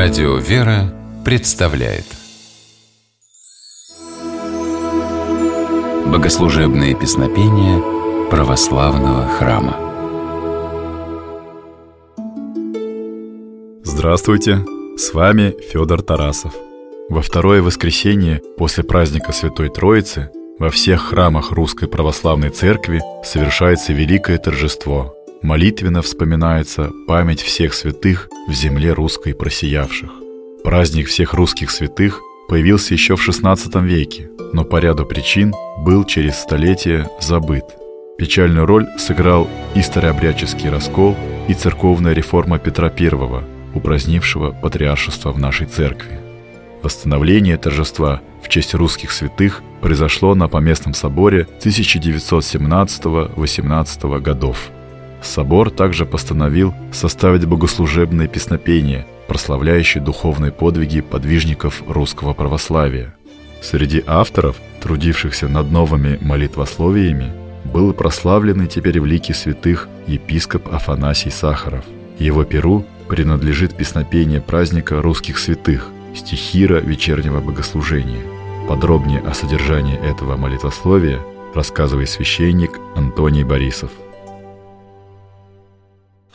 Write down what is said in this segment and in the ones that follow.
Радио «Вера» представляет Богослужебные песнопения православного храма Здравствуйте! С вами Федор Тарасов. Во второе воскресенье после праздника Святой Троицы во всех храмах Русской Православной Церкви совершается великое торжество – молитвенно вспоминается память всех святых в земле русской просиявших. Праздник всех русских святых появился еще в XVI веке, но по ряду причин был через столетия забыт. Печальную роль сыграл и старообрядческий раскол, и церковная реформа Петра I, упразднившего патриаршество в нашей церкви. Восстановление торжества в честь русских святых произошло на Поместном соборе 1917-18 годов – Собор также постановил составить богослужебные песнопения, прославляющие духовные подвиги подвижников русского православия. Среди авторов, трудившихся над новыми молитвословиями, был прославленный теперь в лике святых епископ Афанасий Сахаров. Его перу принадлежит песнопение праздника русских святых, стихира вечернего богослужения. Подробнее о содержании этого молитвословия рассказывает священник Антоний Борисов.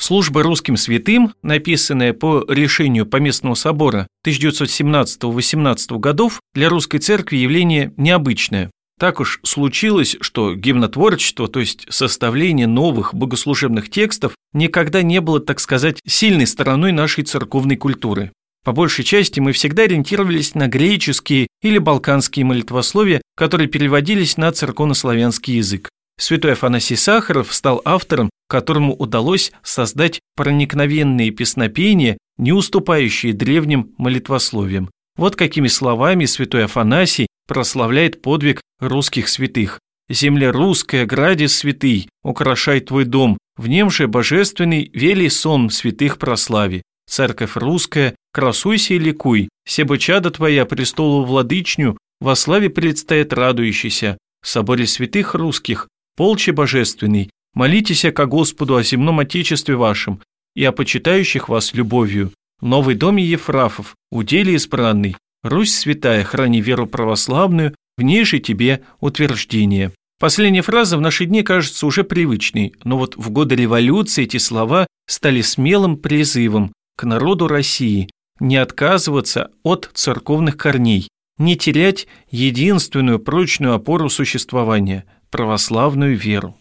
Служба русским святым, написанная по решению Поместного собора 1917-18 годов, для русской церкви явление необычное. Так уж случилось, что гимнотворчество, то есть составление новых богослужебных текстов, никогда не было, так сказать, сильной стороной нашей церковной культуры. По большей части мы всегда ориентировались на греческие или балканские молитвословия, которые переводились на церковнославянский язык. Святой Афанасий Сахаров стал автором, которому удалось создать проникновенные песнопения, не уступающие древним молитвословиям. Вот какими словами святой Афанасий прославляет подвиг русских святых. «Земля русская, граде святый, украшай твой дом, в нем же божественный велий сон святых прослави. Церковь русская, красуйся и ликуй, себо чада твоя престолу владычню, во славе предстоит радующийся. В соборе святых русских Полче божественный, молитесь ко Господу о земном Отечестве вашем и о почитающих вас любовью. Новый доме Ефрафов, уделе избранный, Русь святая, храни веру православную, в ней же тебе утверждение. Последняя фраза в наши дни кажется уже привычной, но вот в годы революции эти слова стали смелым призывом к народу России не отказываться от церковных корней, не терять единственную прочную опору существования – православную веру.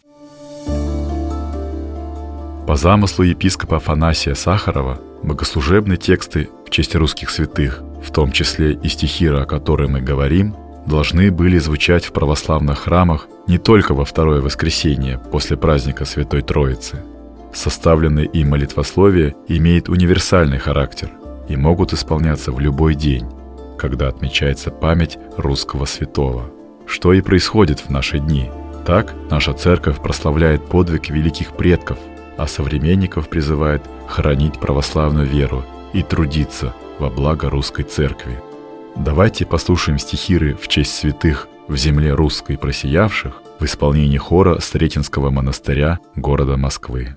По замыслу епископа Афанасия Сахарова богослужебные тексты в честь русских святых, в том числе и стихира, о которой мы говорим, должны были звучать в православных храмах не только во второе воскресенье после праздника Святой Троицы. Составленные им молитвословия имеют универсальный характер и могут исполняться в любой день, когда отмечается память русского святого, что и происходит в наши дни – так наша церковь прославляет подвиг великих предков, а современников призывает хранить православную веру и трудиться во благо русской церкви. Давайте послушаем стихиры в честь святых в земле русской просиявших в исполнении хора Сретенского монастыря города Москвы.